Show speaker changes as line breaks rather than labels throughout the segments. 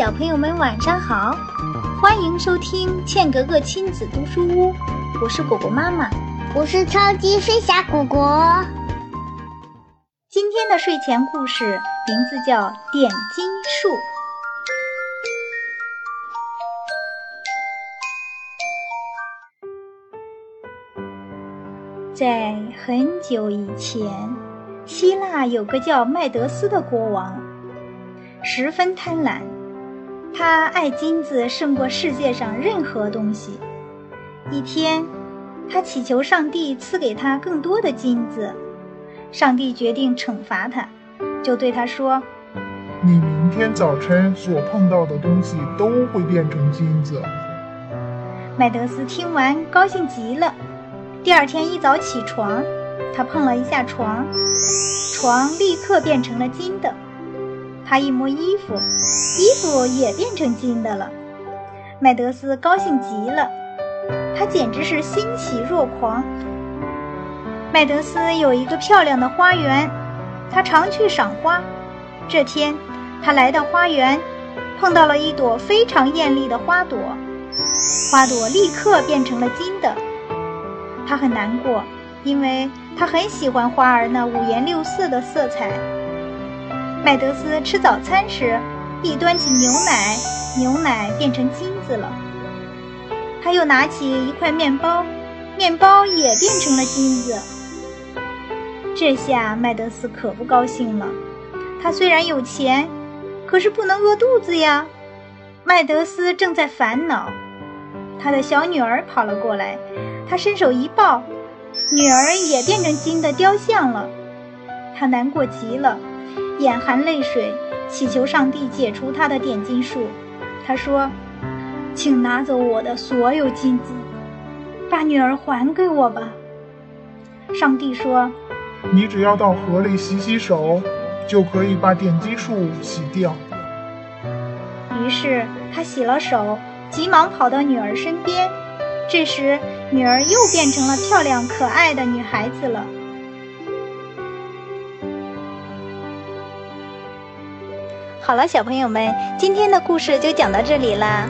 小朋友们晚上好，欢迎收听茜格格亲子读书屋，我是果果妈妈，
我是超级飞侠果果。
今天的睡前故事名字叫《点金术》。在很久以前，希腊有个叫麦德斯的国王，十分贪婪。他爱金子胜过世界上任何东西。一天，他祈求上帝赐给他更多的金子。上帝决定惩罚他，就对他说：“
你明天早晨所碰到的东西都会变成金子。”
麦德斯听完，高兴极了。第二天一早起床，他碰了一下床，床立刻变成了金的。他一摸衣服，衣服也变成金的了。麦德斯高兴极了，他简直是欣喜若狂。麦德斯有一个漂亮的花园，他常去赏花。这天，他来到花园，碰到了一朵非常艳丽的花朵，花朵立刻变成了金的。他很难过，因为他很喜欢花儿那五颜六色的色彩。麦德斯吃早餐时，一端起牛奶，牛奶变成金子了。他又拿起一块面包，面包也变成了金子。这下麦德斯可不高兴了。他虽然有钱，可是不能饿肚子呀。麦德斯正在烦恼，他的小女儿跑了过来，他伸手一抱，女儿也变成金的雕像了。他难过极了。眼含泪水，祈求上帝解除他的点金术。他说：“请拿走我的所有金子，把女儿还给我吧。”上帝说：“
你只要到河里洗洗手，就可以把点金术洗掉。”
于是他洗了手，急忙跑到女儿身边。这时，女儿又变成了漂亮可爱的女孩子了。好了，小朋友们，今天的故事就讲到这里啦。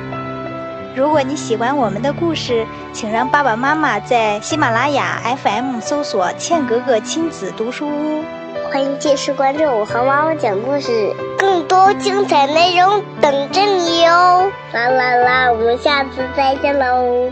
如果你喜欢我们的故事，请让爸爸妈妈在喜马拉雅 FM 搜索“茜格格亲子读书屋”。
欢迎继续关注我和妈妈讲故事，更多精彩内容等着你哦！啦啦啦，我们下次再见喽。